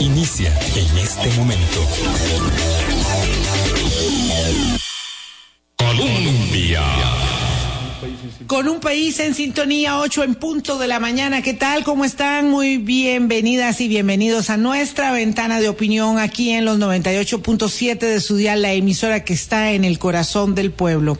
Inicia en este momento. Colombia. Con un país en sintonía, 8 en punto de la mañana. ¿Qué tal? ¿Cómo están? Muy bienvenidas y bienvenidos a nuestra ventana de opinión aquí en los 98.7 de su día, la emisora que está en el corazón del pueblo.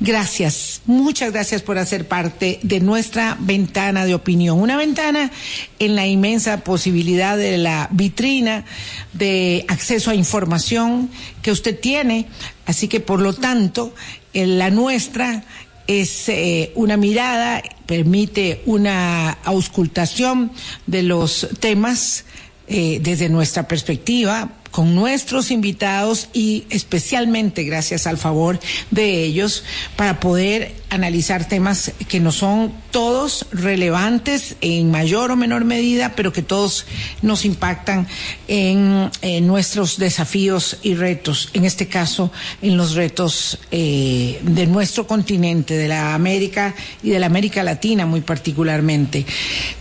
Gracias, muchas gracias por hacer parte de nuestra ventana de opinión. Una ventana en la inmensa posibilidad de la vitrina de acceso a información que usted tiene. Así que, por lo tanto, la nuestra es eh, una mirada, permite una auscultación de los temas eh, desde nuestra perspectiva, con nuestros invitados y especialmente gracias al favor de ellos para poder analizar temas que no son todos relevantes en mayor o menor medida, pero que todos nos impactan en, nuestros desafíos y retos, en este caso en los retos eh, de nuestro continente, de la América y de la América Latina muy particularmente,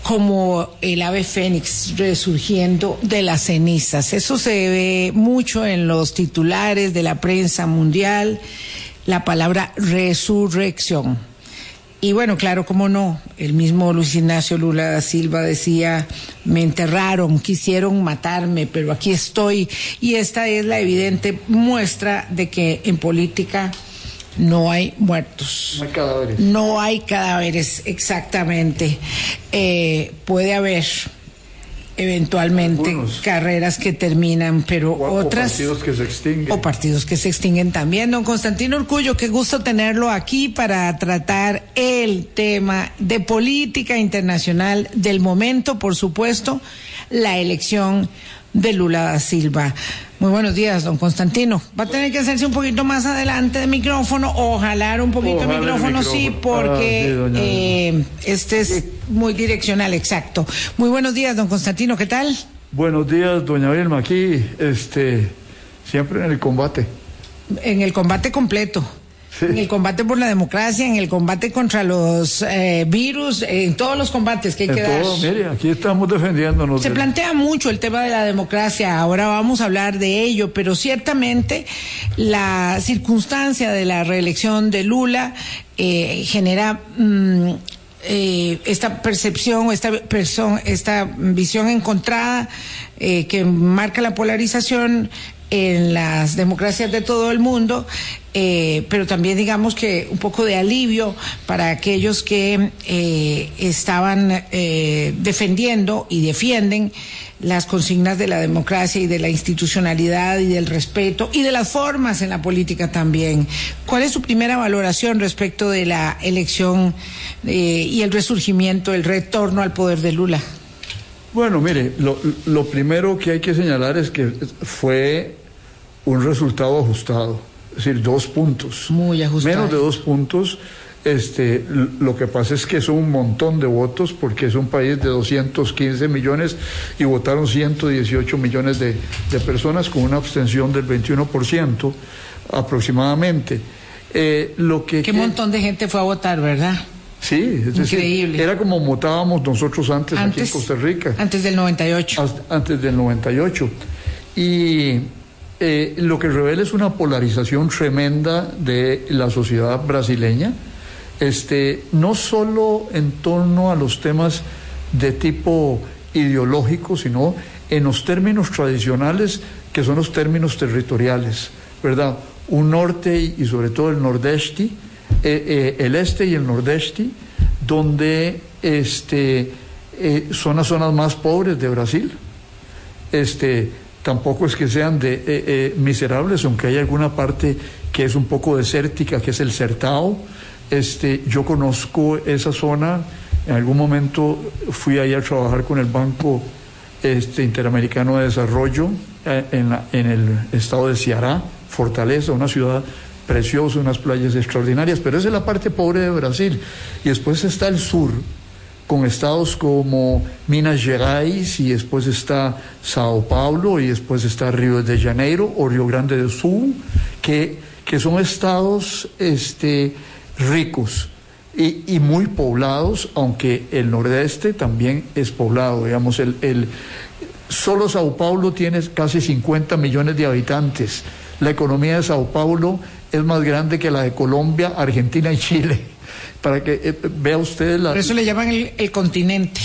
como el ave fénix resurgiendo de las cenizas. Eso se ve mucho en los titulares de la prensa mundial la palabra resurrección. Y bueno, claro, cómo no, el mismo Luis Ignacio Lula da Silva decía, me enterraron, quisieron matarme, pero aquí estoy. Y esta es la evidente muestra de que en política no hay muertos. No hay cadáveres. No hay cadáveres, exactamente. Eh, puede haber eventualmente carreras que terminan, pero otras... O partidos que se extinguen. O partidos que se extinguen también. Don Constantino Urcullo, qué gusto tenerlo aquí para tratar el tema de política internacional del momento, por supuesto, la elección de Lula da Silva. Muy buenos días, don Constantino. Va a tener que hacerse un poquito más adelante de micrófono o jalar un poquito de micrófono, sí, porque ah, eh, este es muy direccional, exacto. Muy buenos días, don Constantino, ¿qué tal? Buenos días, doña Vilma, aquí, este, siempre en el combate. En el combate completo. En el combate por la democracia, en el combate contra los eh, virus, en todos los combates que hay que dar. Mire, aquí estamos defendiéndonos. Se plantea mucho el tema de la democracia, ahora vamos a hablar de ello, pero ciertamente la circunstancia de la reelección de Lula eh, genera mm, eh, esta percepción, esta, esta visión encontrada que marca la polarización en las democracias de todo el mundo, eh, pero también digamos que un poco de alivio para aquellos que eh, estaban eh, defendiendo y defienden las consignas de la democracia y de la institucionalidad y del respeto y de las formas en la política también. ¿Cuál es su primera valoración respecto de la elección y el resurgimiento, el retorno al poder de Lula? Bueno, mire, lo, lo, primero que hay que señalar es que fue un resultado ajustado, es decir, dos puntos. Muy ajustado. Menos de dos puntos. Este, lo que pasa es que son un montón de votos porque es un país de 215 millones y votaron 118 millones de, de personas con una abstención del 21% aproximadamente. Eh, lo que, Qué montón de gente fue a votar, ¿verdad? Sí, es Increíble. era como votábamos nosotros antes, aquí en Costa Rica. Antes del 98. Antes del 98. Y eh, lo que revela es una polarización tremenda de la sociedad brasileña, este, no solo en torno a los temas de tipo ideológico, sino en los términos tradicionales que son los términos territoriales, ¿verdad? Un norte y sobre todo el nordeste, eh, eh, el este y el nordeste, donde este, son las zonas más pobres de Brasil. Este, tampoco es que sean de, eh, eh, miserables, aunque hay alguna parte que es un poco desértica, que es el Certao. Este, yo conozco esa zona, en algún momento fui ahí a trabajar con el Banco este, Interamericano de Desarrollo eh, en, en el estado de Ceará, Fortaleza, una ciudad preciosa, unas playas extraordinarias, pero esa es la parte pobre de Brasil. Y después está el sur, con estados como Minas Gerais y después está Sao Paulo y después está Río de Janeiro o Río Grande do Sul, que, que son estados este, ricos y, y, muy poblados, aunque el nordeste también es poblado, digamos, el, el solo Sao Paulo tiene casi 50 millones de habitantes. La economía de Sao Paulo es más grande que la de Colombia, Argentina y Chile. Para que eh, vea usted la... Por eso le llaman el, continente.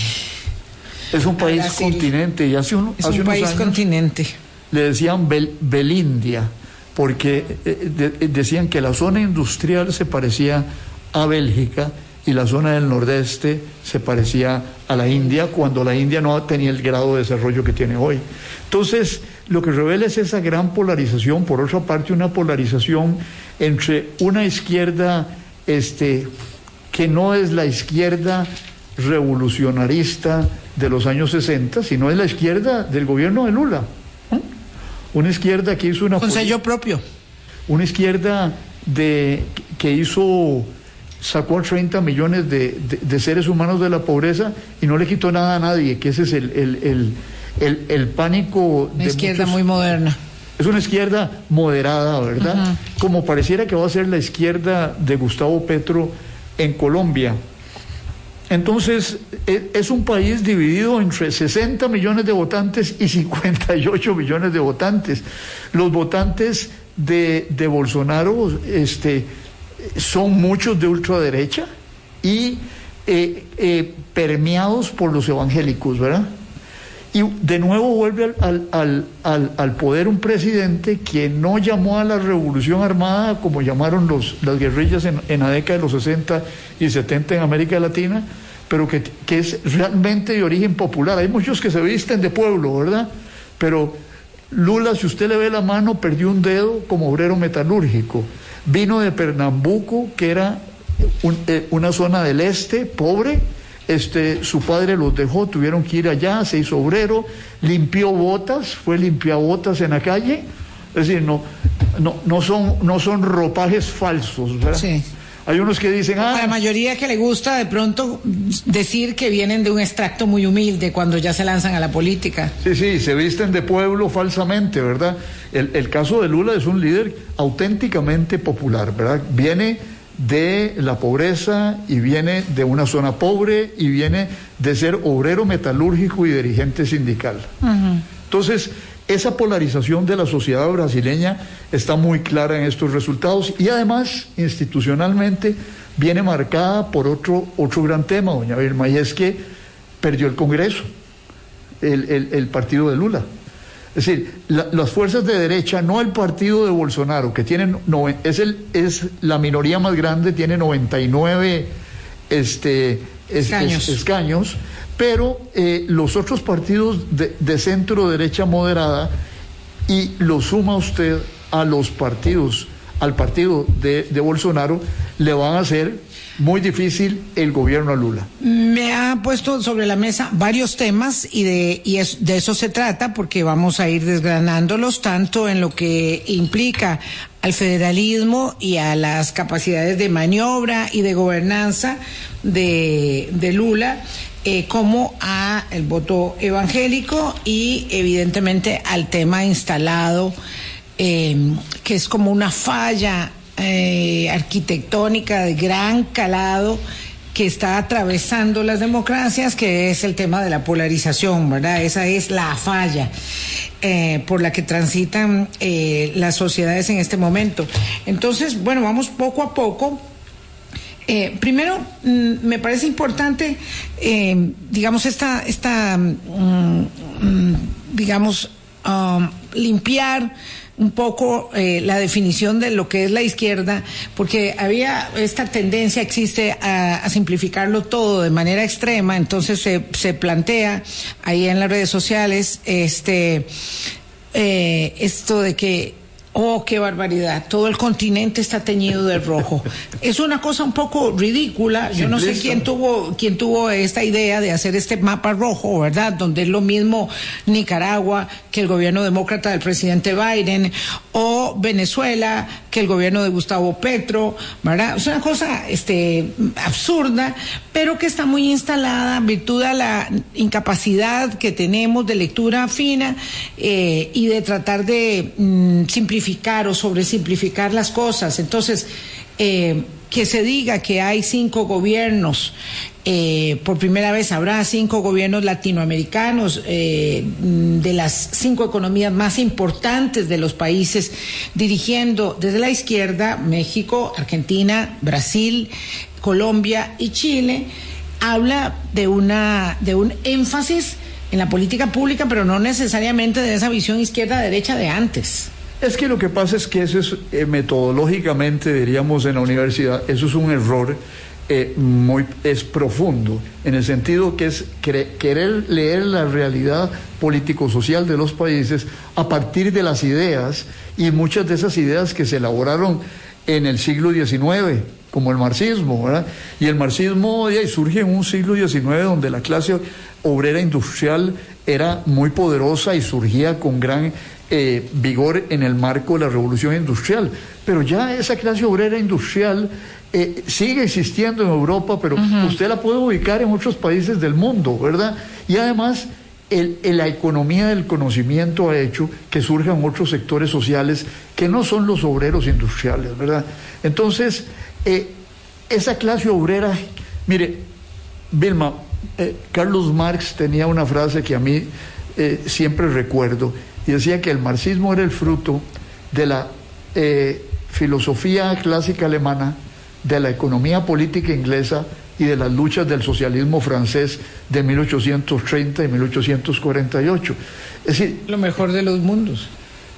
Es un país continente y hace, un, es un país continente. Le decían Belindia porque eh, decían que la zona industrial se parecía a Bélgica y la zona del nordeste se parecía a la India cuando la India no tenía el grado de desarrollo que tiene hoy. Entonces, lo que revela es esa gran polarización, por otra parte una polarización entre una izquierda este, que no es la izquierda revolucionarista de los años 60, sino es la izquierda del gobierno de Lula. Una izquierda que hizo una... Con sello propio. Una izquierda de, que hizo sacó 30 millones de, seres humanos de la pobreza y no le quitó nada a nadie, que ese es el, el, el, el, pánico. Una izquierda muy moderna. Es una izquierda moderada, ¿verdad? Como pareciera que va a ser la izquierda de Gustavo Petro en Colombia. Entonces, e, es un país dividido entre 60 millones de votantes y 58 millones de votantes. Los votantes de, de Bolsonaro este, son muchos de ultraderecha y eh, eh, permeados por los evangélicos, ¿verdad? Y de nuevo vuelve al, al, al, al, poder un presidente que no llamó a la revolución armada como llamaron los, las guerrillas en, en, la década de los 60 y 70 en América Latina, pero que, que es realmente de origen popular. Hay muchos que se visten de pueblo, ¿verdad? Pero Lula, si usted le ve la mano, perdió un dedo como obrero metalúrgico. Vino de Pernambuco, que era eh, una zona del este, pobre. Este, su padre los dejó, tuvieron que ir allá, se hizo obrero, limpió botas, fue botas en la calle. Es decir, no, no, no, son, no son ropajes falsos, ¿verdad? Sí. Hay unos que dicen, ah. la mayoría que le gusta de pronto decir que vienen de un extracto muy humilde cuando ya se lanzan a la política. Sí, sí, se visten de pueblo falsamente, ¿verdad? El, el caso de Lula es un líder auténticamente popular, ¿verdad? Viene de la pobreza y viene de una zona pobre y viene de ser obrero metalúrgico y dirigente sindical. Entonces, esa polarización de la sociedad brasileña está muy clara en estos resultados y además institucionalmente viene marcada por otro, otro gran tema, doña Vilma, y es que perdió el Congreso, el, partido de Lula. Es decir, las fuerzas de derecha, no el partido de Bolsonaro, que tienen, es, el, es la minoría más grande, tiene 99 este, escaños. pero eh, los otros partidos de, centro derecha moderada y lo suma usted a los partidos, al partido de, Bolsonaro, le van a hacer muy difícil el gobierno Lula. Me ha puesto sobre la mesa varios temas y de y de eso se trata porque vamos a ir desgranándolos tanto en lo que implica al federalismo y a las capacidades de maniobra y de gobernanza de, de Lula eh, como a el voto evangélico y evidentemente al tema instalado em, que es como una falla eh, arquitectónica de gran calado que está atravesando las democracias, que es el tema de la polarización, ¿verdad? Esa es la falla eh, por la que transitan las sociedades en este momento. Entonces, bueno, vamos poco a poco eh, primero, mm, me parece importante, eh, digamos, esta, esta mm, mm, digamos, um, limpiar un poco eh, la definición de lo que es la izquierda, porque había esta tendencia, existe a, simplificarlo todo de manera extrema, entonces se, se plantea ahí en las redes sociales este esto de que Oh, qué barbaridad. Todo el continente está teñido de rojo. Es una cosa un poco ridícula. Yo no sé quién tuvo, quién tuvo esta idea de hacer este mapa rojo, ¿verdad? Donde es lo mismo Nicaragua que el gobierno demócrata del presidente Biden o Venezuela que el gobierno de Gustavo Petro, ¿verdad? Es una cosa, este, absurda, pero que está muy instalada en virtud de la incapacidad que tenemos de lectura fina eh, y de tratar de mm, simplificar o sobresimplificar las cosas. Entonces, eh, que se diga que hay cinco gobiernos, eh, por primera vez habrá cinco gobiernos latinoamericanos eh, de las cinco economías más importantes de los países, dirigiendo desde la izquierda México, Argentina, Brasil, Colombia y Chile, habla de una de un énfasis en la política pública, pero no necesariamente de esa visión izquierda-derecha de antes. Es que lo que pasa es que eso es eh, metodológicamente, diríamos en la universidad, eso es un error eh, es profundo, en el sentido que es querer leer la realidad político-social de los países a partir de las ideas y muchas de esas ideas que se elaboraron en el siglo XIX, como el marxismo, ¿verdad? Y el marxismo y surge en un siglo XIX donde la clase obrera industrial era muy poderosa y surgía con gran eh, vigor en el marco de la revolución industrial. Pero ya esa clase obrera industrial eh, sigue existiendo en Europa, pero usted la puede ubicar en otros países del mundo, ¿verdad? Y además, el, la economía del conocimiento ha hecho que surjan otros sectores sociales que no son los obreros industriales, ¿verdad? Entonces, eh, esa clase obrera, mire, Vilma, Carlos Marx tenía una frase que a mí siempre recuerdo, y decía que el marxismo era el fruto de la eh, filosofía clásica alemana, de la economía política inglesa y de las luchas del socialismo francés de 1830 y 1848. Es decir, lo mejor de los mundos.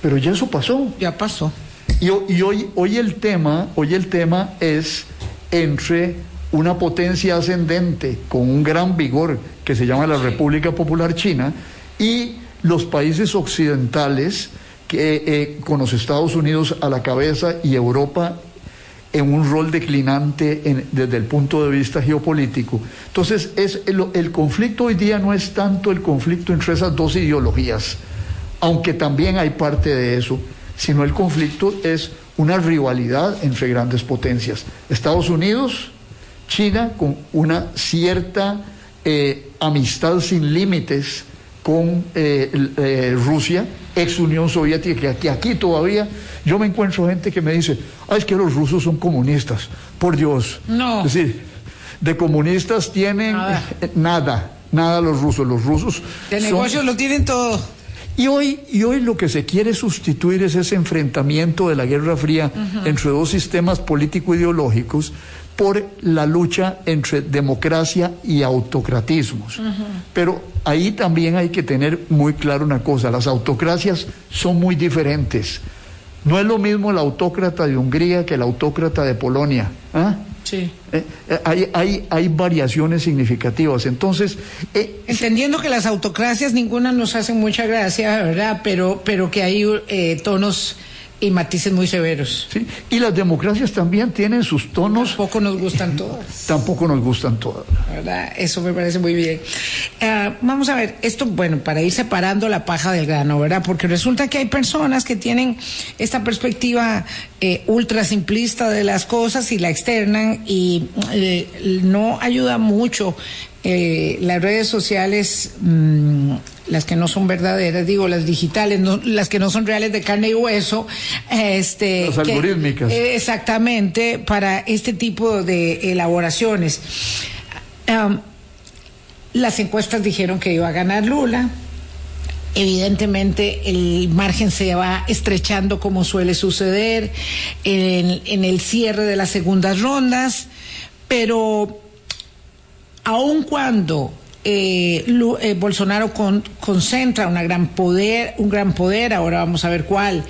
Pero ya eso pasó. Ya pasó. Y, y hoy, hoy el tema, hoy el tema es entre una potencia ascendente con un gran vigor que se llama la República Popular China y los países occidentales, que, eh, con los Estados Unidos a la cabeza y Europa en un rol declinante desde el punto de vista geopolítico. Entonces, es, el, conflicto hoy día no es tanto el conflicto entre esas dos ideologías, aunque también hay parte de eso, sino el conflicto es una rivalidad entre grandes potencias. Estados Unidos, China, con una cierta eh, amistad sin límites con eh, eh, Rusia, ex Unión Soviética, que aquí todavía yo me encuentro gente que me dice, ah, es que los rusos son comunistas, por Dios. No. Es decir, de comunistas tienen nada, nada, los rusos. Los rusos. De negocios lo tienen todo. Y hoy, y hoy lo que se quiere sustituir es ese enfrentamiento de la Guerra Fría entre dos sistemas político-ideológicos por la lucha entre democracia y autocratismos. Pero ahí también hay que tener muy claro una cosa, las autocracias son muy diferentes. No es lo mismo el autócrata de Hungría que el autócrata de Polonia. ¿ah? Sí. Eh, eh, hay, hay, hay, variaciones significativas. Entonces. Eh, Entendiendo que las autocracias ninguna nos hacen mucha gracia, ¿verdad? Pero, pero que hay tonos y matices muy severos. Sí, y las democracias también tienen sus tonos. Tampoco nos gustan todas. Tampoco nos gustan todas. ¿Verdad? Eso me parece muy bien. Uh, vamos a ver, esto, bueno, para ir separando la paja del grano, ¿verdad? Porque resulta que hay personas que tienen esta perspectiva eh, ultra simplista de las cosas y la externan y eh, no ayuda mucho eh, las redes sociales, mmm, las que no son verdaderas, digo, las digitales, no, las que no son reales de carne y hueso, este, las algorítmicas. Eh, exactamente, para este tipo de elaboraciones. Um, las encuestas dijeron que iba a ganar Lula. Evidentemente el margen se va estrechando como suele suceder en, en el cierre de las segundas rondas, pero aun cuando eh, eh, Bolsonaro concentra una gran poder, un gran poder, ahora vamos a ver cuál,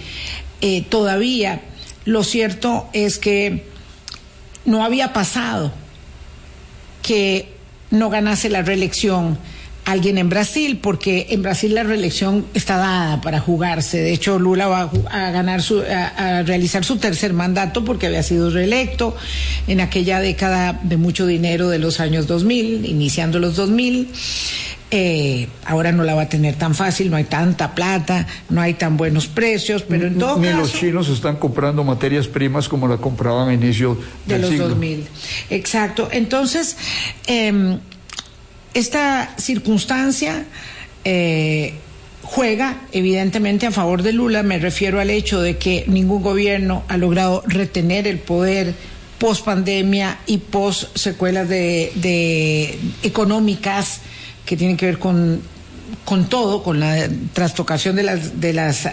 eh, todavía lo cierto es que no había pasado que no ganase la reelección alguien en Brasil, porque en Brasil la reelección está dada para jugarse. De hecho, Lula va a, ganar su, a, realizar su tercer mandato porque había sido reelecto en aquella década de mucho dinero de los años 2000, iniciando los 2000. Eh, ahora no la va a tener tan fácil, no hay tanta plata, no hay tan buenos precios, pero en todo Ni los chinos están comprando materias primas como la compraban a inicio de los siglo. 2000. Exacto. Entonces, eh, esta circunstancia eh, juega evidentemente a favor de Lula, me refiero al hecho de que ningún gobierno ha logrado retener el poder post pandemia y post secuelas de, de económicas que tienen que ver con con todo, con la trastocación de las, de las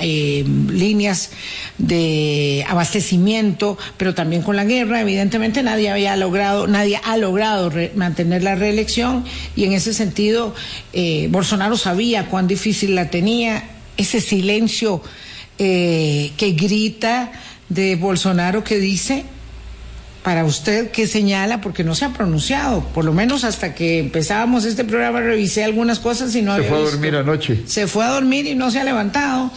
eh, líneas de abastecimiento, pero también con la guerra, evidentemente nadie había logrado, nadie ha logrado mantener la reelección y en ese sentido eh, Bolsonaro sabía cuán difícil la tenía, ese silencio eh, que grita de Bolsonaro que dice para usted qué señala, porque no se ha pronunciado, por lo menos hasta que empezábamos este programa revisé algunas cosas y no se fue a dormir anoche. Se fue a dormir y no se ha levantado.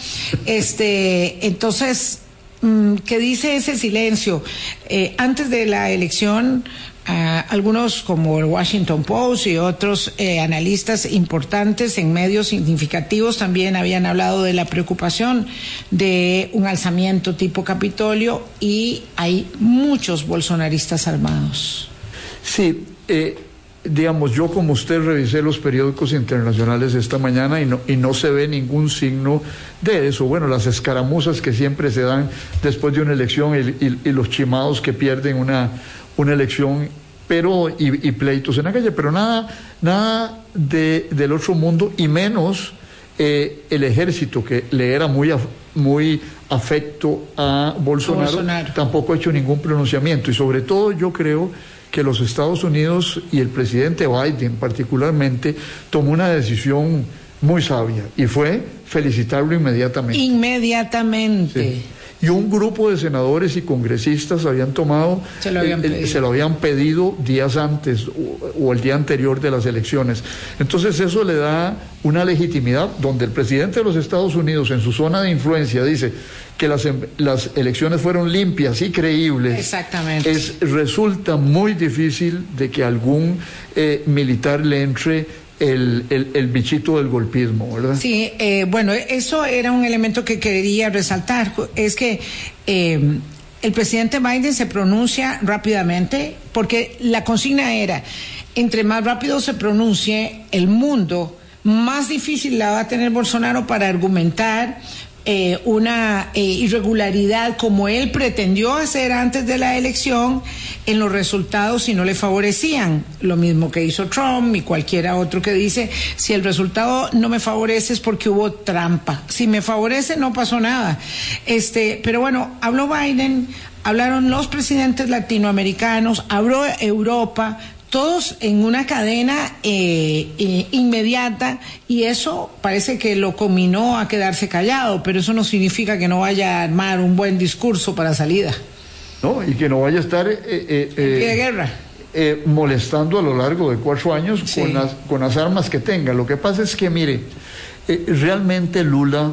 Este, entonces, mm, ¿qué dice ese silencio? Eh, antes de la elección algunos como el Washington Post y otros eh, analistas importantes en medios significativos también habían hablado de la preocupación de un alzamiento tipo Capitolio y hay muchos bolsonaristas armados. Sí, eh, digamos, yo como usted revisé los periódicos internacionales esta mañana y no, y no se ve ningún signo de eso. Bueno, las escaramuzas que siempre se dan después de una elección y los chimados que pierden una una elección pero y, pleitos en la calle, pero nada, nada de, del otro mundo y menos eh, el ejército que le era muy, muy afecto a Bolsonaro, tampoco ha hecho ningún pronunciamiento. Y sobre todo yo creo que los Estados Unidos y el presidente Biden particularmente tomó una decisión muy sabia y fue felicitarlo inmediatamente. Inmediatamente y un grupo de senadores y congresistas habían tomado, se lo habían, pedido. Se lo habían pedido días antes o, el día anterior de las elecciones. Entonces eso le da una legitimidad donde el presidente de los Estados Unidos en su zona de influencia dice que las, em, las elecciones fueron limpias y creíbles. Exactamente. Es, resulta muy difícil de que algún eh, militar le entre el, el, bichito del golpismo, ¿verdad? Sí, eh, bueno, eso era un elemento que quería resaltar. Es que eh, el presidente Biden se pronuncia rápidamente porque la consigna era, entre más rápido se pronuncie el mundo, más difícil la va a tener Bolsonaro para argumentar eh, una eh, irregularidad como él pretendió hacer antes de la elección en los resultados si no le favorecían. Lo mismo que hizo Trump y cualquiera otro que dice, si el resultado no me favorece es porque hubo trampa. Si me favorece no pasó nada. Este, pero bueno, habló Biden, hablaron los presidentes latinoamericanos, habló Europa, todos en una cadena eh, eh, inmediata y eso parece que lo combinó a quedarse callado, pero eso no significa que no vaya a armar un buen discurso para salida. No, y que no vaya a estar eh, de guerra. molestando a lo largo de cuatro años con, las, con las armas que tenga. Lo que pasa es que, mire, realmente Lula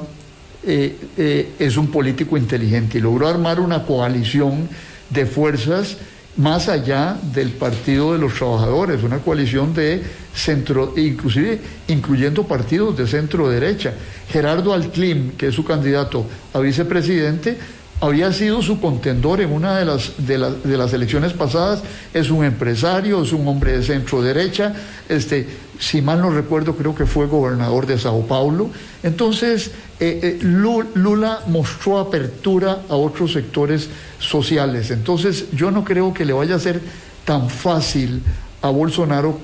es un político inteligente y logró armar una coalición de fuerzas más allá del Partido de los Trabajadores, una coalición de centro, inclusive incluyendo partidos de centro derecha. Gerardo Alclim, que es su candidato a vicepresidente, había sido su contendor en una de las, de, de, las elecciones pasadas, es un empresario, es un hombre de centro derecha, este, si mal no recuerdo creo que fue gobernador de Sao Paulo. Entonces, eh, eh, Lula mostró apertura a otros sectores sociales. Entonces, yo no creo que le vaya a ser tan fácil a Bolsonaro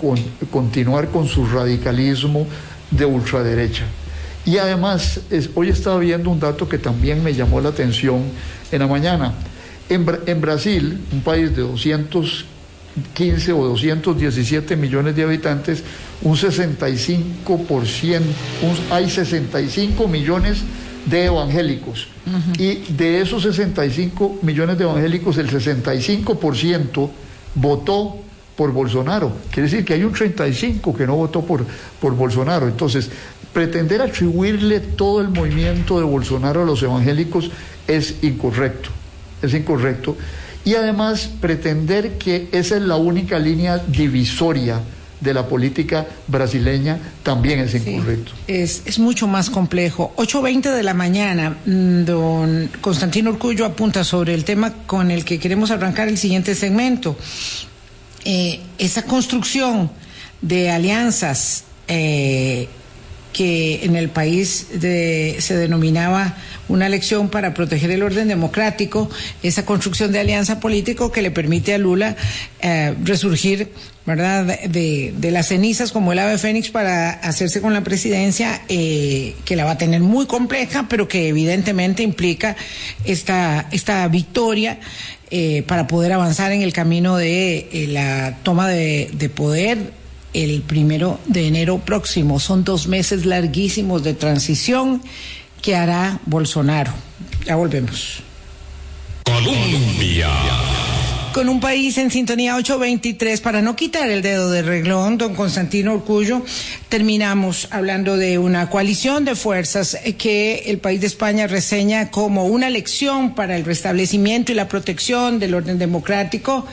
continuar con su radicalismo de ultraderecha. Y además, hoy estaba viendo un dato que también me llamó la atención en la mañana. En, en Brasil, un país de 215 o 217 millones de habitantes, un 65%, hay 65 millones de evangélicos. Y de esos 65 millones de evangélicos, el 65% votó por Bolsonaro. Quiere decir que hay un 35 que no votó por, por Bolsonaro. Entonces, pretender atribuirle todo el movimiento de Bolsonaro a los evangélicos es incorrecto, es incorrecto. Y además pretender que esa es la única línea divisoria de la política brasileña también es incorrecto. es, es, mucho más complejo. 8.20 de la mañana, mm, don Constantino Urcullo apunta sobre el tema con el que queremos arrancar el siguiente segmento. Eh, esa construcción de alianzas eh, que en el país se denominaba una elección para proteger el orden democrático, esa construcción de alianza político que le permite a Lula eh, resurgir ¿verdad? De, las cenizas como el ave fénix para hacerse con la presidencia, eh, que la va a tener muy compleja, pero que evidentemente implica esta, esta victoria eh, para poder avanzar en el camino de eh, la toma de, de poder el primero de enero próximo. Son dos meses larguísimos de transición que hará Bolsonaro. Ya volvemos. Colombia con un país en sintonía 823. Para no quitar el dedo de reglón, don Constantino Orcullo, terminamos hablando de una coalición de fuerzas que el país de España reseña como una lección para el restablecimiento y la protección del orden democrático.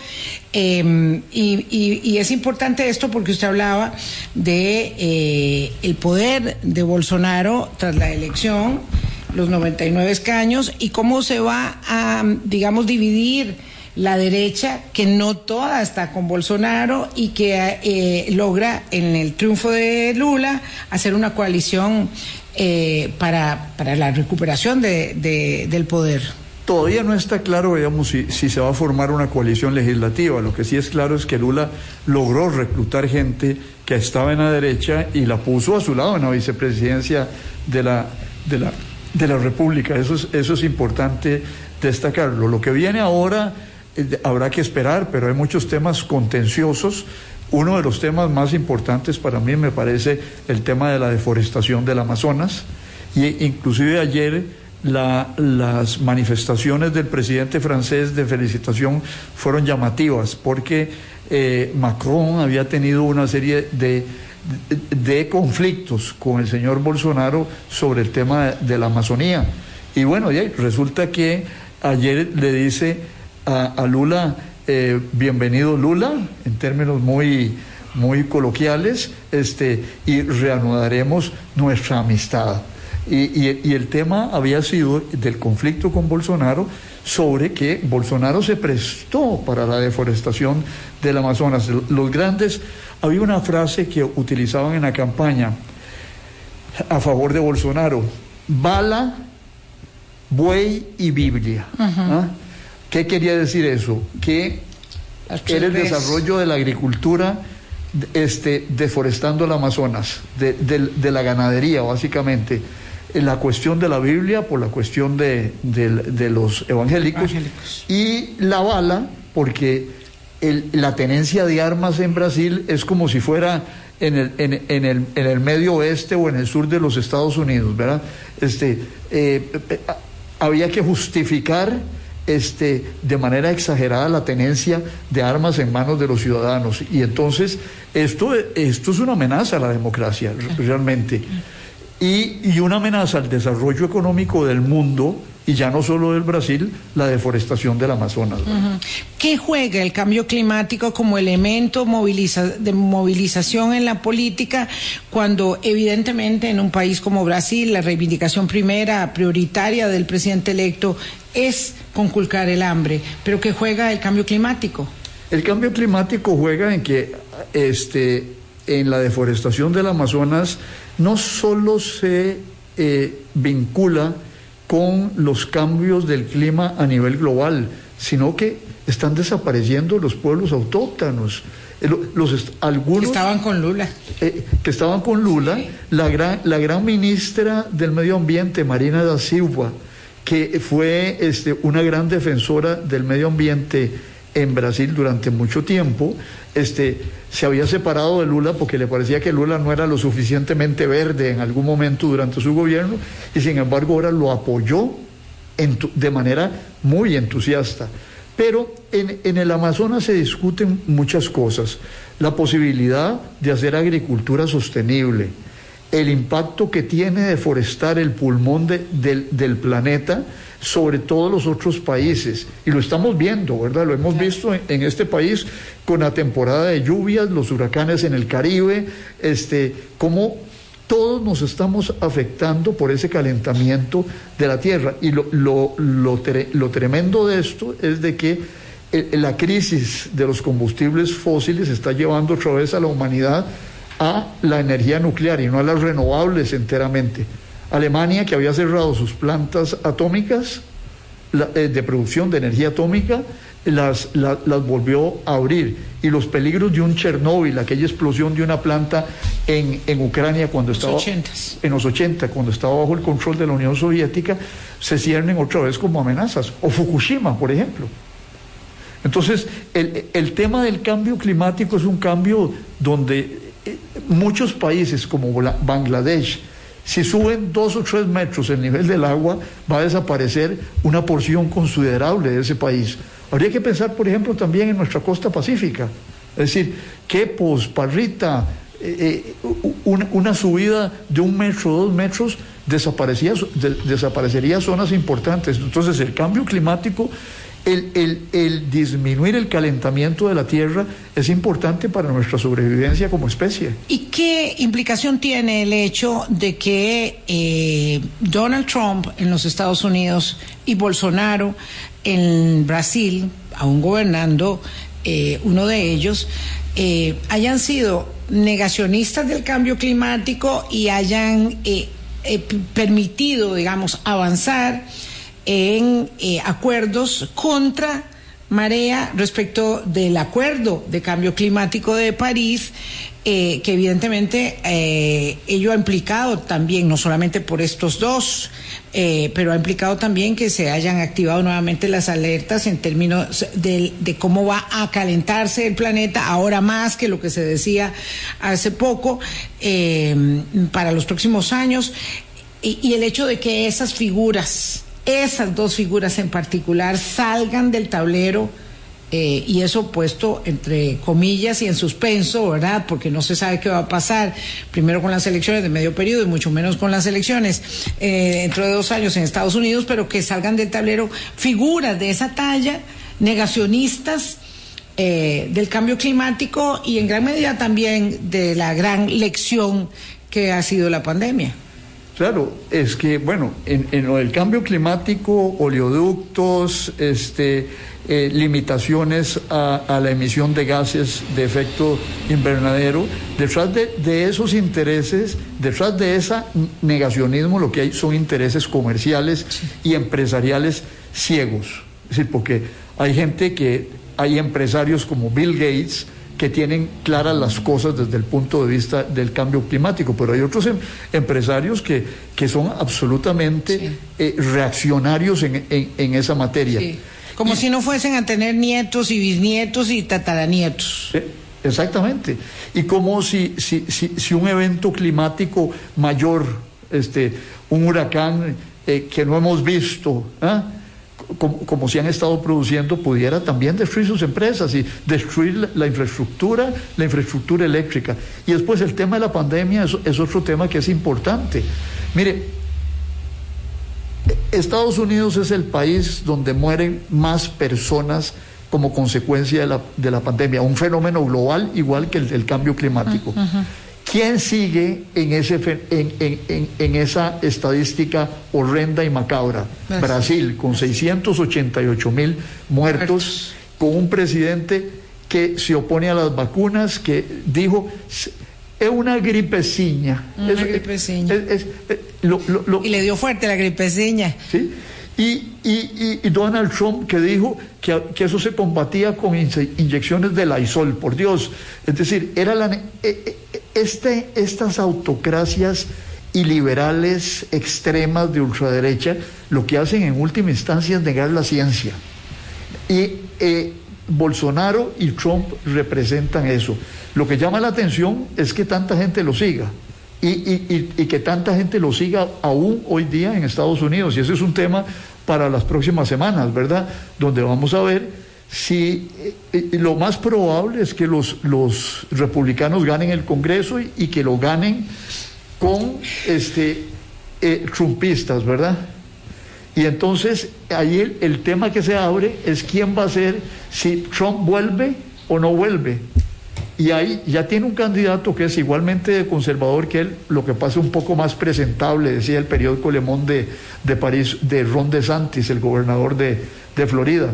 Em, y, es importante esto porque usted hablaba de eh, el poder de Bolsonaro tras la elección, los 99 escaños, y cómo se va a, digamos, dividir la derecha, que no toda está con Bolsonaro y que eh, logra en el triunfo de Lula hacer una coalición eh, para, para, la recuperación de, del poder. Todavía no está claro, digamos, si, si, se va a formar una coalición legislativa. Lo que sí es claro es que Lula logró reclutar gente que estaba en la derecha y la puso a su lado en la vicepresidencia de la, de la, de la República. Eso es, eso es importante destacarlo. Lo que viene ahora habrá que esperar, pero hay muchos temas contenciosos. Uno de los temas más importantes para mí me parece el tema de la deforestación del Amazonas. Y inclusive ayer las manifestaciones del presidente francés de felicitación fueron llamativas porque eh, Macron había tenido una serie de, de, conflictos con el señor Bolsonaro sobre el tema de, la Amazonía. Y bueno, resulta que ayer le dice a, Lula, eh, bienvenido Lula, en términos muy, muy coloquiales, este, y reanudaremos nuestra amistad. Y, y, el tema había sido del conflicto con Bolsonaro sobre que Bolsonaro se prestó para la deforestación del Amazonas. Los grandes, había una frase que utilizaban en la campaña a favor de Bolsonaro, bala, buey y Biblia. ¿Qué quería decir eso? Que era el desarrollo de la agricultura este, deforestando el Amazonas, de, la ganadería básicamente. En la cuestión de la Biblia por la cuestión de, los evangélicos, y la bala porque la tenencia de armas en Brasil es como si fuera en el, en, el, en el medio oeste o en el sur de los Estados Unidos, ¿verdad? Este, eh, eh, había que justificar este, de manera exagerada la tenencia de armas en manos de los ciudadanos. Y entonces esto, esto es una amenaza a la democracia, realmente. Y, y una amenaza al desarrollo económico del mundo y ya no solo del Brasil, la deforestación del Amazonas. ¿Qué juega el cambio climático como elemento de movilización en la política cuando evidentemente en un país como Brasil la reivindicación primera, prioritaria del presidente electo es conculcar el hambre? Pero ¿qué juega el cambio climático? El cambio climático juega en que este, en la deforestación del Amazonas no solo se eh, vincula con los cambios del clima a nivel global, sino que están desapareciendo los pueblos autóctonos. Eh, los, algunos, que estaban con Lula. Eh, que estaban con Lula, la, gran, la gran ministra del Medio Ambiente, Marina da Silva, que fue este, una gran defensora del medio ambiente en Brasil durante mucho tiempo, este, se había separado de Lula porque le parecía que Lula no era lo suficientemente verde en algún momento durante su gobierno y sin embargo ahora lo apoyó de manera muy entusiasta. Pero en, en, el Amazonas se discuten muchas cosas. La posibilidad de hacer agricultura sostenible, el impacto que tiene deforestar el pulmón del, del planeta, sobre todos los otros países. Y lo estamos viendo, ¿verdad? Lo hemos visto en, este país con la temporada de lluvias, los huracanes en el Caribe, este, cómo todos nos estamos afectando por ese calentamiento de la Tierra. Y lo, lo, lo, tremendo de esto es de que eh, la crisis de los combustibles fósiles está llevando otra vez a la humanidad a la energía nuclear y no a las renovables enteramente. Alemania, que había cerrado sus plantas atómicas eh, de producción de energía atómica, las, las volvió a abrir. Y los peligros de un Chernóbil, aquella explosión de una planta en, en Ucrania cuando estaba... En los 80, cuando estaba bajo el control de la Unión Soviética, se ciernen otra vez como amenazas. O Fukushima, por ejemplo. Entonces, el, el tema del cambio climático es un cambio donde muchos países como Bangladesh, si suben dos o tres metros el nivel del agua, va a desaparecer una porción considerable de ese país. Habría que pensar, por ejemplo, también en nuestra costa pacífica. Es decir, Quepos, Parrita, eh, eh, una, subida de un metro, dos metros, desaparecía, desaparecería zonas importantes. Entonces, el cambio climático el, disminuir el calentamiento de la Tierra es importante para nuestra sobrevivencia como especie. ¿Y qué implicación tiene el hecho de que eh, Donald Trump en los Estados Unidos y Bolsonaro en Brasil, aún gobernando eh, uno de ellos, eh, hayan sido negacionistas del cambio climático y hayan permitido, digamos, avanzar? En eh, acuerdos contra Marea respecto del acuerdo de cambio climático de París, eh, que evidentemente eh, ello ha implicado también, no solamente por estos dos, pero ha implicado también que se hayan activado nuevamente las alertas en términos de, cómo va a calentarse el planeta, ahora más que lo que se decía hace poco, para los próximos años, y el hecho de que esas figuras, esas dos figuras en particular salgan del tablero eh, y eso puesto entre comillas y en suspenso, ¿verdad? Porque no se sabe qué va a pasar, primero con las elecciones de medio periodo y mucho menos con las elecciones eh, dentro de dos años en Estados Unidos, pero que salgan del tablero figuras de esa talla, negacionistas eh, del cambio climático y en gran medida también de la gran lección que ha sido la pandemia. Claro, es que, bueno, en, en lo del cambio climático, oleoductos, este, eh, limitaciones a, la emisión de gases de efecto invernadero, detrás de, esos intereses, detrás de ese negacionismo, lo que hay son intereses comerciales y empresariales ciegos. Es decir, porque hay gente que, hay empresarios como Bill Gates, que tienen claras las cosas desde el punto de vista del cambio climático, pero hay otros em, empresarios que, que son absolutamente eh, reaccionarios en, en, esa materia. Como si no fuesen a tener nietos y bisnietos y tataranietos. Eh, exactamente. Y como si, si, si, si, un evento climático mayor, este, un huracán eh, que no hemos visto, ¿ah? Como, como se han estado produciendo, pudiera también destruir sus empresas y destruir la, infraestructura, la infraestructura eléctrica. Y después el tema de la pandemia es, otro tema que es importante. Mire, Estados Unidos es el país donde mueren más personas como consecuencia de la, de la pandemia, un fenómeno global igual que el cambio climático. ¿Quién sigue en, ese, en, esa estadística horrenda y macabra? Brasil, con 688 mil muertos, con un presidente que se opone a las vacunas, que dijo, es una gripeciña. Una gripeciña. y le dio fuerte la gripeciña. ¿Sí? Y, y, Donald Trump que dijo que, que, eso se combatía con inyecciones de Lysol, por Dios. Es decir, era la, e, e, este, estas autocracias iliberales extremas de ultraderecha lo que hacen en última instancia es negar la ciencia. Y eh, Bolsonaro y Trump representan eso. Lo que llama la atención es que tanta gente lo siga. Y, y, que tanta gente lo siga aún hoy día en Estados Unidos. Y ese es un tema para las próximas semanas, ¿verdad? Donde vamos a ver si eh, eh, lo más probable es que los, los republicanos ganen el Congreso y, que lo ganen con este eh, trumpistas, ¿verdad? Y entonces ahí el, el, tema que se abre es quién va a ser, si Trump vuelve o no vuelve. Y ahí ya tiene un candidato que es igualmente conservador que él, lo que pasa un poco más presentable, decía el periódico Le Monde de, París, de Ron DeSantis, el gobernador de, de Florida,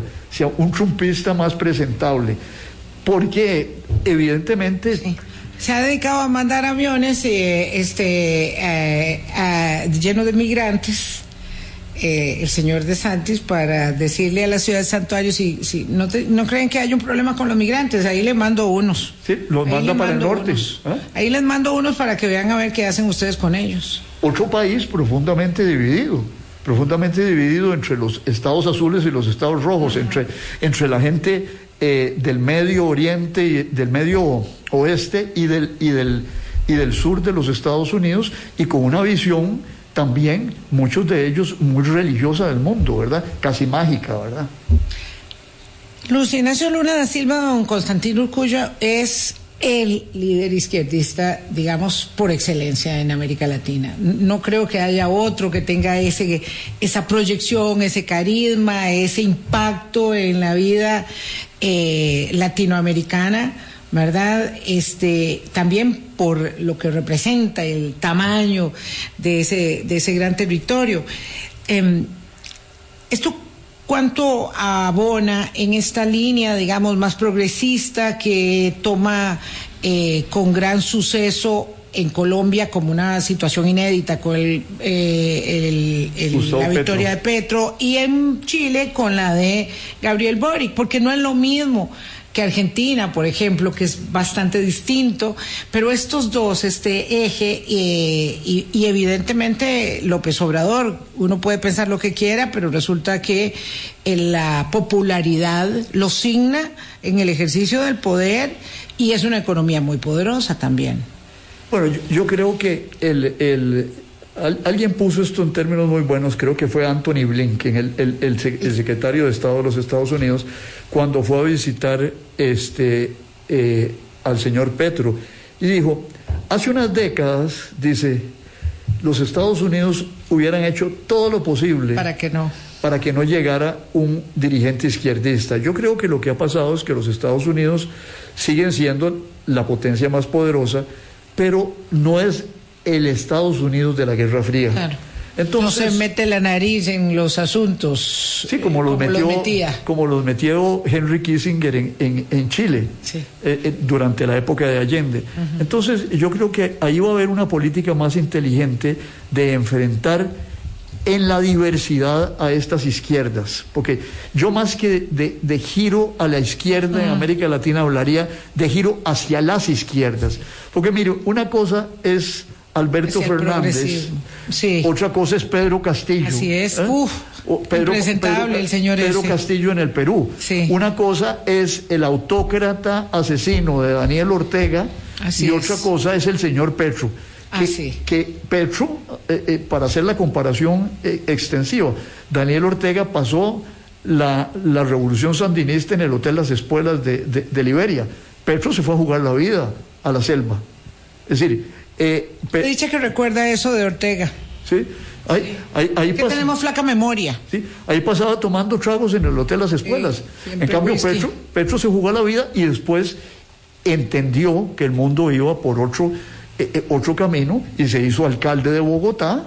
un trumpista más presentable. Porque evidentemente se ha dedicado a mandar aviones eh, este, eh, llenos de migrantes. Eh, el señor de Santis para decirle a la ciudad de Santuario si, si no, no creen que hay un problema con los migrantes, ahí les mando unos. Sí, los manda para el norte. Ahí les mando unos para que vean a ver qué hacen ustedes con ellos. Otro país profundamente dividido profundamente dividido entre los estados azules y los estados rojos, entre, entre la gente eh, del Medio Oriente y del Medio Oeste y del, y, del, y del sur de los Estados Unidos y con una visión también, muchos de ellos, muy religiosa del mundo, ¿verdad? Casi mágica, ¿verdad? Luis Ignacio Luna da Silva, don Constantino Urcullo, es el líder izquierdista, digamos, por excelencia en América Latina. No creo que haya otro que tenga ese, esa proyección, ese carisma, ese impacto en la vida eh, latinoamericana, ¿verdad? Este, también por lo que representa el tamaño de ese, de ese gran territorio. Em, esto ¿Cuánto abona en esta línea, digamos, más progresista que toma eh, con gran suceso en Colombia como una situación inédita con el, eh, la victoria de Petro y en Chile con la de Gabriel Boric, porque no es lo mismo que Argentina, por ejemplo, que es bastante distinto, pero estos dos, este eje eh, y, evidentemente López Obrador, uno puede pensar lo que quiera, pero resulta que en la popularidad lo signa en el ejercicio del poder y es una economía muy poderosa también. Bueno, yo, creo que el, alguien puso esto en términos muy buenos, creo que fue Anthony Blinken, el, el, secretario de Estado de los Estados Unidos, cuando fue a visitar este, eh, al señor Petro. Y dijo, hace unas décadas, dice, los Estados Unidos hubieran hecho todo lo posible. Para que no. Para que no llegara un dirigente izquierdista. Yo creo que lo que ha pasado es que los Estados Unidos siguen siendo la potencia más poderosa, pero no es el Estados Unidos de la Guerra Fría. Claro. Entonces, no se mete la nariz en los asuntos. Sí, como los, metió, como los metió Henry Kissinger en, en, Chile eh, eh, durante la época de Allende. Entonces, yo creo que ahí va a haber una política más inteligente de enfrentar en la diversidad a estas izquierdas, porque yo más que de, giro a la izquierda en América Latina hablaría de giro hacia las izquierdas, porque mire, una cosa es Alberto Fernández. Otra cosa es Pedro Castillo. Así es. ¿eh? Uf, Pedro, el señor Pedro Castillo en el Perú. Una cosa es el autócrata asesino de Daniel Ortega y otra cosa es el señor Petro. Que, ah, que Petro, eh, eh, para hacer la comparación extensiva, Daniel Ortega pasó la, revolución sandinista en el Hotel Las Espuelas de, de Liberia. Petro se fue a jugar la vida a la selva. Es decir, eh, Dice que recuerda eso de Ortega. Sí. Ahí, ahí, que tenemos flaca memoria. Sí, ahí pasaba tomando tragos en el hotel Las Escuelas. en cambio, Petro, Petro, se jugó la vida y después entendió que el mundo iba por otro, eh, eh, otro camino y se hizo alcalde de Bogotá,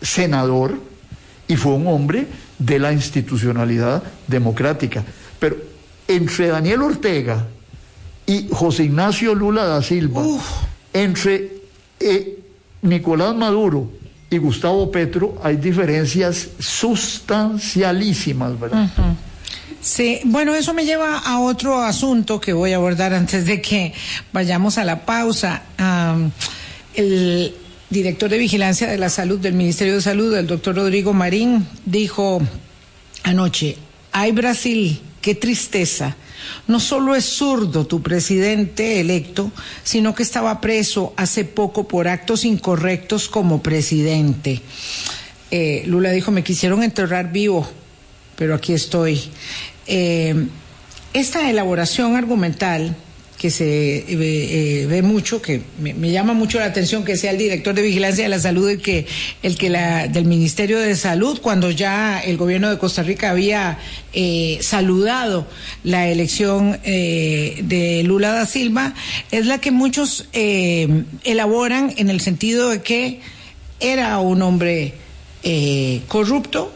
senador, y fue un hombre de la institucionalidad democrática. Pero entre Daniel Ortega y José Ignacio Lula da Silva, entre eh, Nicolás Maduro y Gustavo Petro hay diferencias sustancialísimas, ¿verdad? Sí, bueno, eso me lleva a otro asunto que voy a abordar antes de que vayamos a la pausa. el director de Vigilancia de la Salud del Ministerio de Salud, el doctor Rodrigo Marín, dijo anoche, ay Brasil, qué tristeza no solo es zurdo tu presidente electo, sino que estaba preso hace poco por actos incorrectos como presidente. Eh, Lula dijo, me quisieron enterrar vivo, pero aquí estoy. Eh, esta elaboración argumental que se eh, eh, ve mucho, que me, llama mucho la atención que sea el director de vigilancia de la salud el que, el que la, del Ministerio de Salud, cuando ya el gobierno de Costa Rica había eh, saludado la elección de Lula da Silva, es la que muchos elaboran en el sentido de que era un hombre corrupto,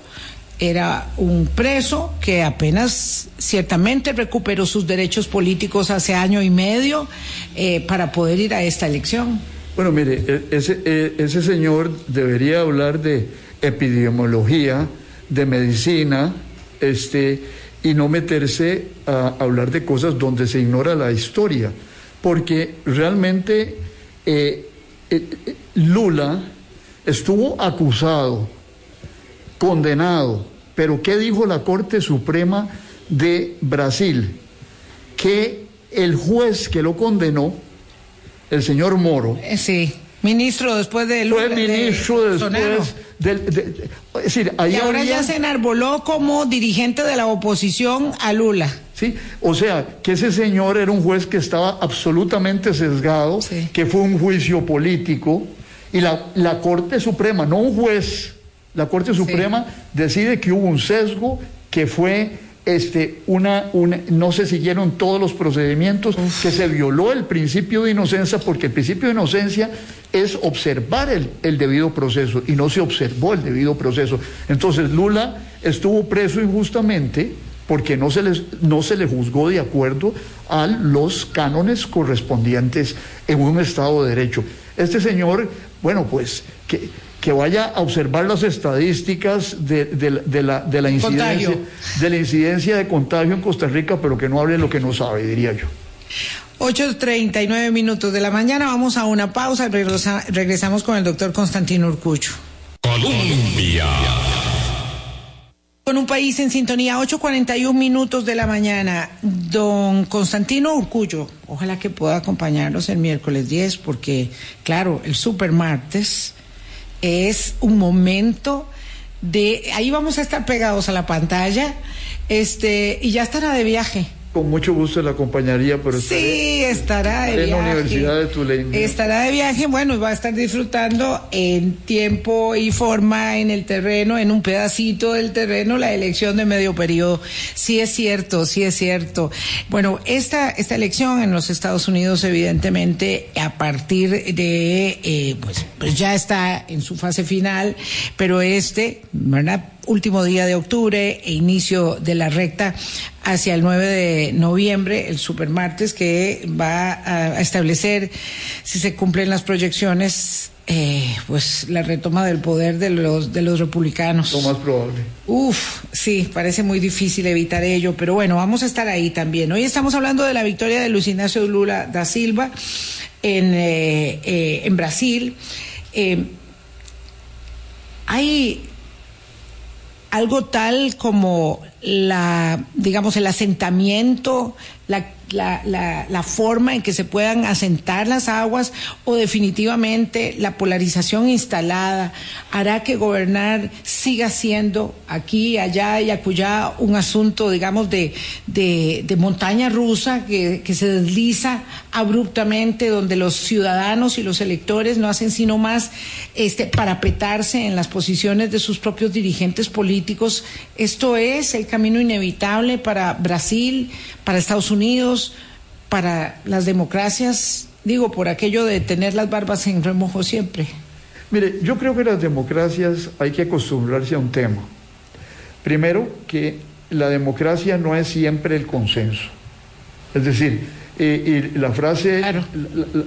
era un preso que apenas ciertamente recuperó sus derechos políticos hace año y medio eh, para poder ir a esta elección. Bueno, mire, e, ese, e, ese señor debería hablar de epidemiología, de medicina, este, y no meterse a hablar de cosas donde se ignora la historia, porque realmente eh, eh, Lula estuvo acusado, condenado, pero ¿qué dijo la Corte Suprema de Brasil? Que el juez que lo condenó, el señor Moro, eh, sí Ministro después de Fue ministro después del, es decir, y ahora ya se enarboló como dirigente de la oposición a Lula. Sí, o sea, que ese señor era un juez que estaba absolutamente sesgado, que fue un juicio político, y la, la Corte Suprema, no un juez, la Corte Suprema decide que hubo un sesgo que fue este, una, no se siguieron todos los procedimientos, que se violó el principio de inocencia, porque el principio de inocencia es observar el, el, debido proceso y no se observó el debido proceso. Entonces Lula estuvo preso injustamente porque no se, les, no se le juzgó de acuerdo a los cánones correspondientes en un Estado de Derecho. Este señor, bueno, pues que que vaya a observar las estadísticas de, la, de la, incidencia, de la incidencia de contagio en Costa Rica, pero que no hable lo que no sabe, diría yo. 8.39 minutos de la mañana, vamos a una pausa y regresamos con el doctor Constantino Urcucho. Colombia. Con un país en sintonía, 8.41 minutos de la mañana. Don Constantino Urcullo, ojalá que pueda acompañarnos el miércoles 10, porque, claro, el super martes es un momento de ahí vamos a estar pegados a la pantalla este y ya estará de viaje con mucho gusto la acompañaría, pero sí, estará de en la Universidad de Tulane. Estará de viaje, bueno, y va a estar disfrutando en tiempo y forma en el terreno, en un pedacito del terreno, la elección de medio periodo. Sí es cierto, sí es cierto. Bueno, esta, esta elección en los Estados Unidos, evidentemente, a partir de, eh, pues, pues ya está en su fase final, pero este, ¿verdad? Último día de octubre e inicio de la recta hacia el 9 de noviembre, el supermartes, que va a establecer, si se cumplen las proyecciones, eh, pues la retoma del poder de los de los republicanos. Lo más probable. Uf, sí, parece muy difícil evitar ello, pero bueno, vamos a estar ahí también. Hoy estamos hablando de la victoria de Luis Ignacio Lula da Silva en, eh, eh, en Brasil. hay algo tal como la, digamos, el asentamiento, la la, la, la, forma en que se puedan asentar las aguas o definitivamente la polarización instalada hará que gobernar siga siendo aquí, allá y acullá un asunto, digamos, de, de, montaña rusa que, que, se desliza abruptamente, donde los ciudadanos y los electores no hacen sino más este, parapetarse en las posiciones de sus propios dirigentes políticos. Esto es el camino inevitable para Brasil, para Estados Unidos, para las democracias, digo, por aquello de tener las barbas en remojo siempre? Mire, yo creo que las democracias hay que acostumbrarse a un tema. Primero, que la democracia no es siempre el consenso. Es decir, y la, frase,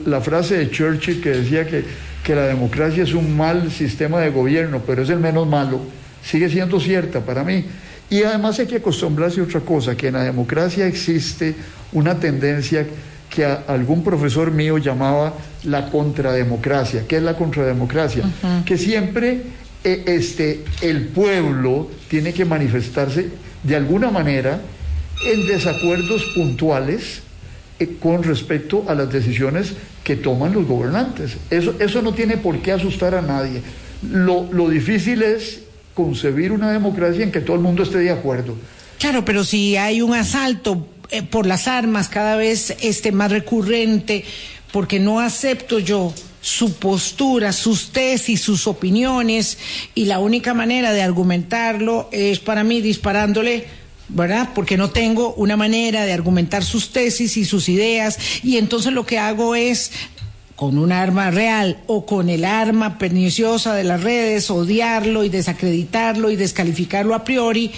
la, frase de Churchill que decía que, que la democracia es un mal sistema de gobierno, pero es el menos malo, sigue siendo cierta para mí. Y además hay que acostumbrarse a otra cosa, que en la democracia existe una tendencia que algún profesor mío llamaba la contrademocracia. ¿Qué es la contrademocracia? Que siempre eh, este, el pueblo tiene que manifestarse de alguna manera en desacuerdos puntuales eh, con respecto a las decisiones que toman los gobernantes. Eso, eso no tiene por qué asustar a nadie. Lo, lo difícil es concebir una democracia en que todo el mundo esté de acuerdo. Claro, pero si hay un asalto eh, por las armas cada vez este más recurrente, porque no acepto yo su postura, sus tesis, sus opiniones, y la única manera de argumentarlo es para mí disparándole ¿verdad? Porque no tengo una manera de argumentar sus tesis y sus ideas, y entonces lo que hago es con un arma real o con el arma perniciosa de las redes, odiarlo y desacreditarlo y descalificarlo a priori,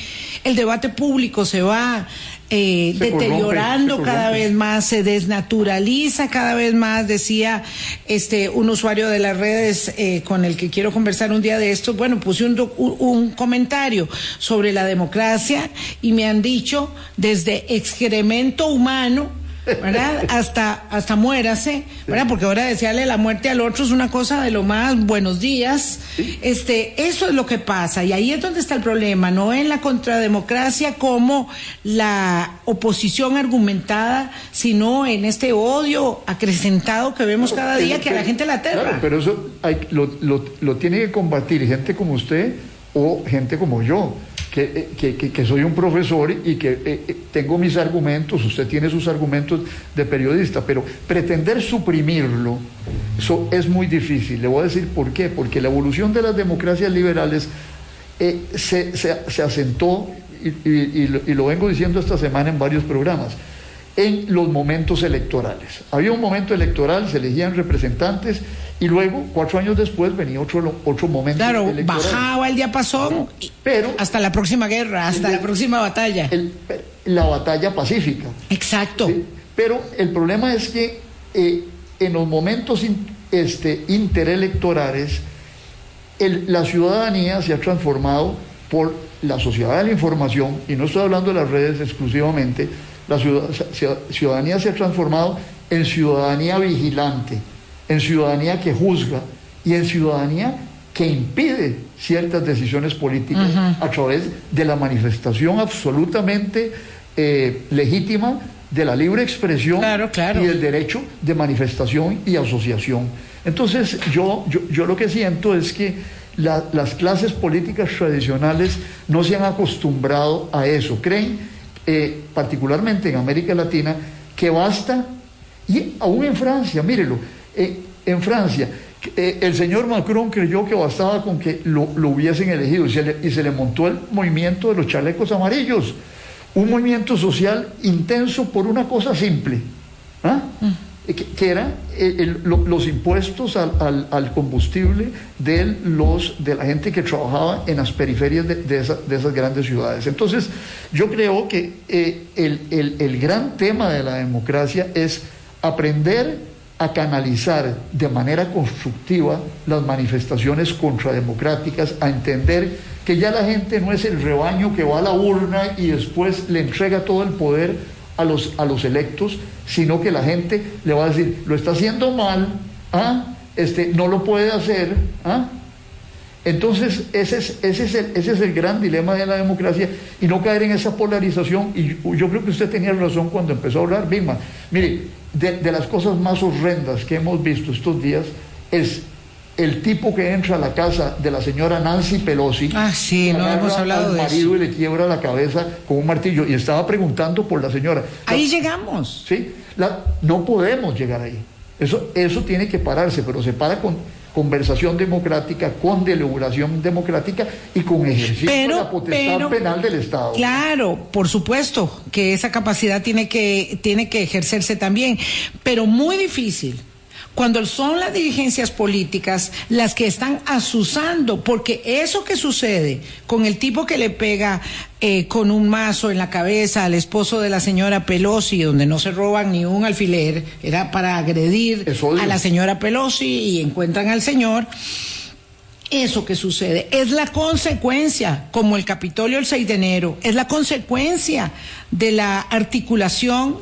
el debate público se va eh, deteriorando cada vez más, se desnaturaliza cada vez más, decía este un usuario de las redes eh, con el que quiero conversar un día de esto, bueno, puse un, un comentario sobre la democracia y me han dicho desde excremento humano ¿verdad? Hasta, hasta muérase, ¿verdad? Porque ahora desearle la muerte al otro es una cosa de lo más buenos días. Este, eso es lo que pasa, y ahí es donde está el problema, no en la contrademocracia como la oposición argumentada, sino en este odio acrecentado que vemos cada día que a la gente la aterra. Claro, pero eso hay, lo, lo, lo tiene que combatir gente como usted o gente como yo. Eh, que, que, soy un profesor y que eh, eh, tengo mis argumentos, usted tiene sus argumentos de periodista, pero pretender suprimirlo, eso es muy difícil. Le voy a decir por qué, porque la evolución de las democracias liberales se, se, asentó, y, y lo vengo diciendo esta semana en varios programas, en los momentos electorales. Había un momento electoral, se elegían representantes y luego, cuatro años después, venía otro, otro momento. Claro, bajaba el diapasón pero, hasta la próxima guerra, hasta la próxima batalla. la batalla pacífica. Exacto. Pero el problema es que eh, en los momentos este, interelectorales, la ciudadanía se ha transformado por la sociedad de la información, y no estoy hablando de las redes exclusivamente, la ciudadanía se ha transformado en ciudadanía vigilante en ciudadanía que juzga y en ciudadanía que impide ciertas decisiones políticas a través de la manifestación absolutamente eh, legítima de la libre expresión y el derecho de manifestación y asociación. Entonces yo, yo, lo que siento es que las clases políticas tradicionales no se han acostumbrado a eso. Creen, eh, particularmente en América Latina, que basta, y aún en Francia, mírelo, eh, en Francia. Eh, el señor Macron creyó que bastaba con que lo, hubiesen elegido y se, le, montó el movimiento de los chalecos amarillos, un movimiento social intenso por una cosa simple, ¿ah? mm. Eh, que, era los impuestos al, combustible de, los, de la gente que trabajaba en las periferias de, esas grandes ciudades. Entonces, yo creo que el, el gran tema de la democracia es aprender a canalizar de manera constructiva las manifestaciones contrademocráticas, a entender que ya la gente no es el rebaño que va a la urna y después le entrega todo el poder a los, a los electos, sino que la gente le va a decir, lo está haciendo mal, ¿ah? este, no lo puede hacer. ¿ah? Entonces, ese es, ese, es el, ese es el gran dilema de la democracia y no caer en esa polarización. Y yo creo que usted tenía razón cuando empezó a hablar, Bima. Mire, de, las cosas más horrendas que hemos visto estos días es el tipo que entra a la casa de la señora Nancy Pelosi. Ah, sí, no hemos hablado al marido y le quiebra la cabeza con un martillo. Y estaba preguntando por la señora. Ahí llegamos. Sí, la, no podemos llegar ahí. Eso, eso tiene que pararse, pero se para con conversación democrática, con deliberación democrática y con ejercicio de la potestad penal del Estado. Claro, por supuesto que esa capacidad tiene que, tiene que ejercerse también, pero muy difícil cuando son las dirigencias políticas las que están asusando, porque eso que sucede con el tipo que le pega eh, con un mazo en la cabeza al esposo de la señora Pelosi, donde no se roban ni un alfiler, era para agredir a la señora Pelosi y encuentran al señor. Eso que sucede es la consecuencia, como el Capitolio el 6 de enero, es la consecuencia de la articulación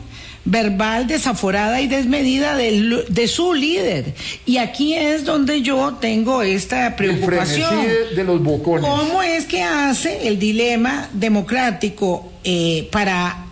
verbal desaforada y desmedida de, de, su líder. Y aquí es donde yo tengo esta preocupación. de, los bocones. ¿Cómo es que hace el dilema democrático eh, para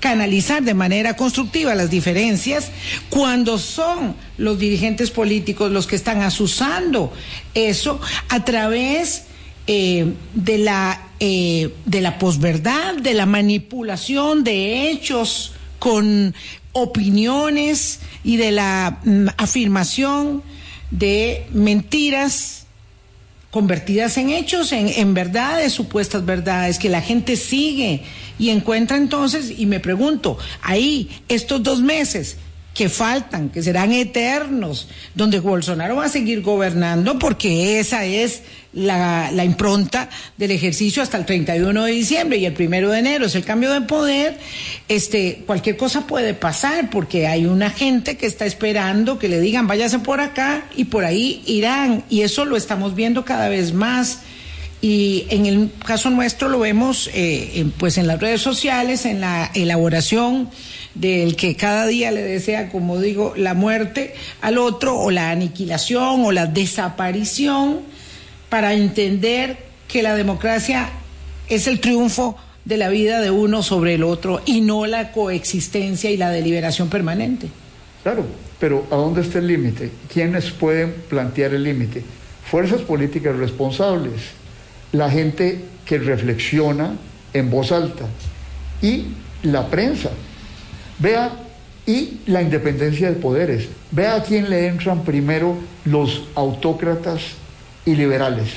canalizar de manera constructiva las diferencias cuando son los dirigentes políticos los que están asusando eso a través eh, de la eh, de la posverdad, de la manipulación de hechos con opiniones y de la mm, afirmación de mentiras convertidas en hechos, en, en, verdades, supuestas verdades, que la gente sigue y encuentra entonces, y me pregunto, ahí, estos dos meses, que faltan, que serán eternos, donde Bolsonaro va a seguir gobernando porque esa es la, impronta del ejercicio hasta el 31 de diciembre y el primero de enero. Es el cambio de poder, este, cualquier cosa puede pasar porque hay una gente que está esperando que le digan váyase por acá y por ahí irán. Y eso lo estamos viendo cada vez más. Y en el caso nuestro lo vemos eh, en, pues en las redes sociales, en la elaboración del que cada día le desea, como digo, la muerte al otro o la aniquilación o la desaparición para entender que la democracia es el triunfo de la vida de uno sobre el otro y no la coexistencia y la deliberación permanente. Claro, pero ¿a dónde está el límite? ¿Quiénes pueden plantear el límite? Fuerzas políticas responsables la gente que reflexiona en voz alta y la prensa. Vea, y la independencia de poderes. Vea a quién le entran primero los autócratas y liberales.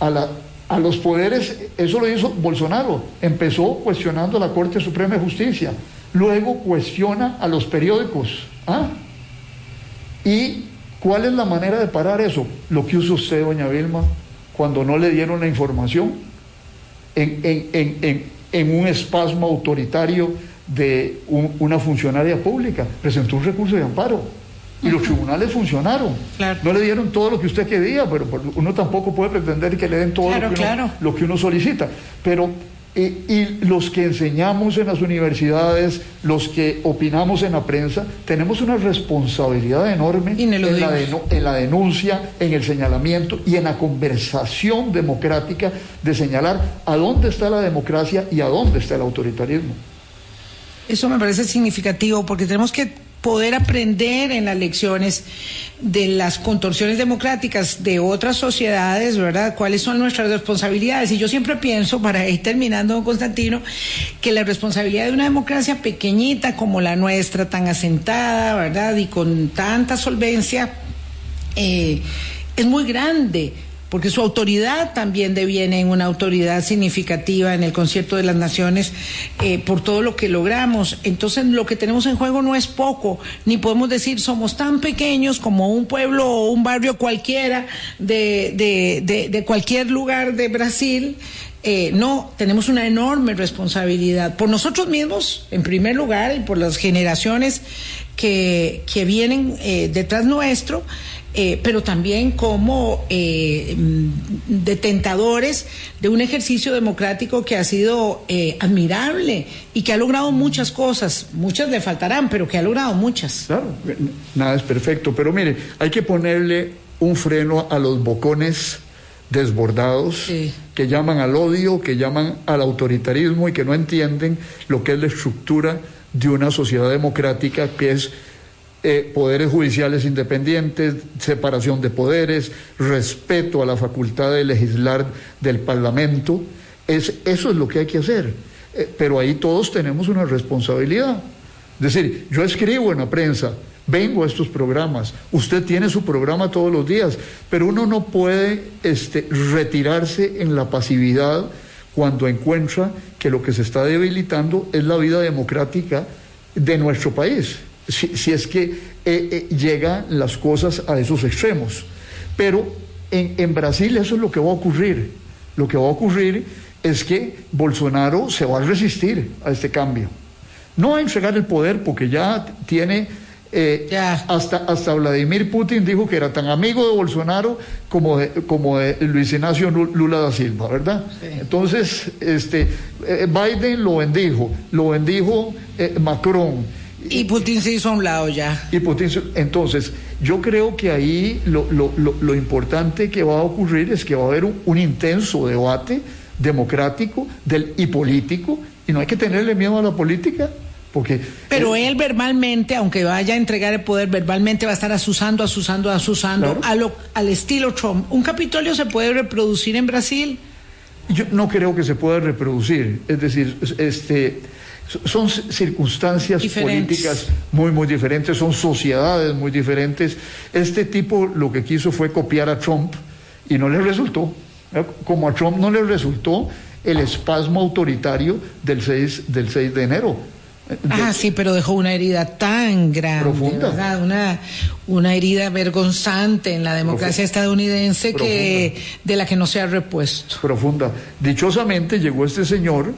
A, la, a los poderes, eso lo hizo Bolsonaro. Empezó cuestionando a la Corte Suprema de Justicia. Luego cuestiona a los periódicos. ¿Ah? ¿Y cuál es la manera de parar eso? Lo que usa usted, doña Vilma, cuando no le dieron la información en, un espasmo autoritario de una funcionaria pública. Presentó un recurso de amparo y los tribunales funcionaron. No le dieron todo lo que usted quería, pero uno tampoco puede pretender que le den todo lo, que uno, lo que uno solicita. Pero y, los que enseñamos en las universidades, los que opinamos en la prensa, tenemos una responsabilidad enorme en la, en la, denuncia, en el señalamiento y en la conversación democrática de señalar a dónde está la democracia y a dónde está el autoritarismo. Eso me parece significativo porque tenemos que poder aprender en las lecciones de las contorsiones democráticas de otras sociedades, ¿verdad? ¿Cuáles son nuestras responsabilidades? Y yo siempre pienso, para ir terminando, don Constantino, que la responsabilidad de una democracia pequeñita como la nuestra, tan asentada, ¿verdad? Y con tanta solvencia, eh, es muy grande porque su autoridad también deviene en una autoridad significativa en el concierto de las naciones eh, por todo lo que logramos. Entonces lo que tenemos en juego no es poco, ni podemos decir somos tan pequeños como un pueblo o un barrio cualquiera de, de, de, cualquier lugar de Brasil. Eh, no, tenemos una enorme responsabilidad por nosotros mismos, en primer lugar, y por las generaciones que, que vienen eh, detrás nuestro eh, pero también como eh, detentadores de un ejercicio democrático que ha sido eh, admirable y que ha logrado muchas cosas. Muchas le faltarán, pero que ha logrado muchas. Claro, nada es perfecto, pero mire, hay que ponerle un freno a los bocones desbordados que llaman al odio, que llaman al autoritarismo y que no entienden lo que es la estructura de una sociedad democrática que es eh, poderes judiciales independientes, separación de poderes, respeto a la facultad de legislar del Parlamento. Es, eso es lo que hay que hacer. Eh, pero ahí todos tenemos una responsabilidad. Es decir, yo escribo en la prensa, vengo a estos programas, usted tiene su programa todos los días, pero uno no puede este, retirarse en la pasividad cuando encuentra que lo que se está debilitando es la vida democrática de nuestro país si, es que eh, eh, llegan las cosas a esos extremos. Pero en, en Brasil eso es lo que va a ocurrir. Lo que va a ocurrir es que Bolsonaro se va a resistir a este cambio. No a entregar el poder porque ya tiene eh, hasta, hasta Vladimir Putin dijo que era tan amigo de Bolsonaro como de, como de Luis Ignacio Lula da Silva, ¿verdad? Entonces, este, Biden lo bendijo, lo bendijo Macron, y Putin se hizo a un lado ya. Y Putin, entonces, yo creo que ahí lo, lo, lo, importante que va a ocurrir es que va a haber un, intenso debate democrático del, y político, y no hay que tenerle miedo a la política. Porque, Pero él verbalmente, aunque vaya a entregar el poder, verbalmente va a estar asusando, asusando, asusando a lo, al estilo Trump. ¿Un Capitolio se puede reproducir en Brasil? Yo no creo que se pueda reproducir. Es decir, este son circunstancias políticas muy, muy diferentes, son sociedades muy diferentes. Este tipo lo que quiso fue copiar a Trump y no le resultó. Como a Trump no le resultó el espasmo autoritario del 6, del 6 de enero. Ah, sí, pero dejó una herida tan grande, Profunda. ¿verdad? Una, una herida vergonzante en la democracia estadounidense que de la que no se ha repuesto. profunda. Dichosamente llegó este señor,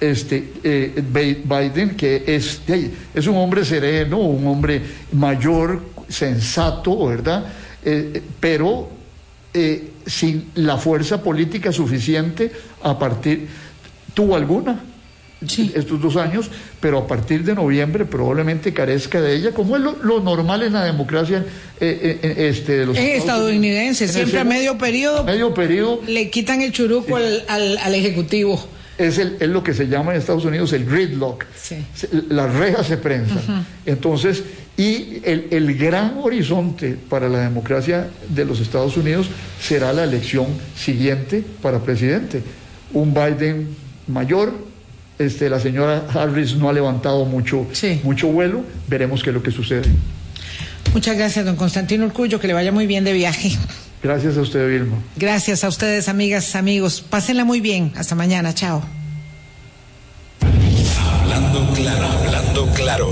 este eh, Bi- Biden, que es, es un hombre sereno, un hombre mayor, sensato, ¿verdad? Eh, pero eh, sin la fuerza política suficiente a partir, tuvo alguna Sí. estos dos años, pero a partir de noviembre probablemente carezca de ella, como es lo, lo normal en la democracia eh, eh, este, de los Es Estados estadounidense, siempre a medio periodo medio periodo le quitan el churuco al, al, al ejecutivo. Es, el, es lo que se llama en Estados Unidos el gridlock. Sí. Las rejas se prensan. Entonces, y el, el gran horizonte para la democracia de los Estados Unidos será la elección siguiente para presidente. Un Biden mayor, este, la señora Harris no ha levantado mucho, Sí. mucho vuelo, veremos qué es lo que sucede. Muchas gracias, don Constantino Urcullo, que le vaya muy bien de viaje. Gracias a usted, Vilma. Gracias a ustedes, amigas, amigos. Pásenla muy bien. Hasta mañana. Chao. Hablando claro, hablando claro.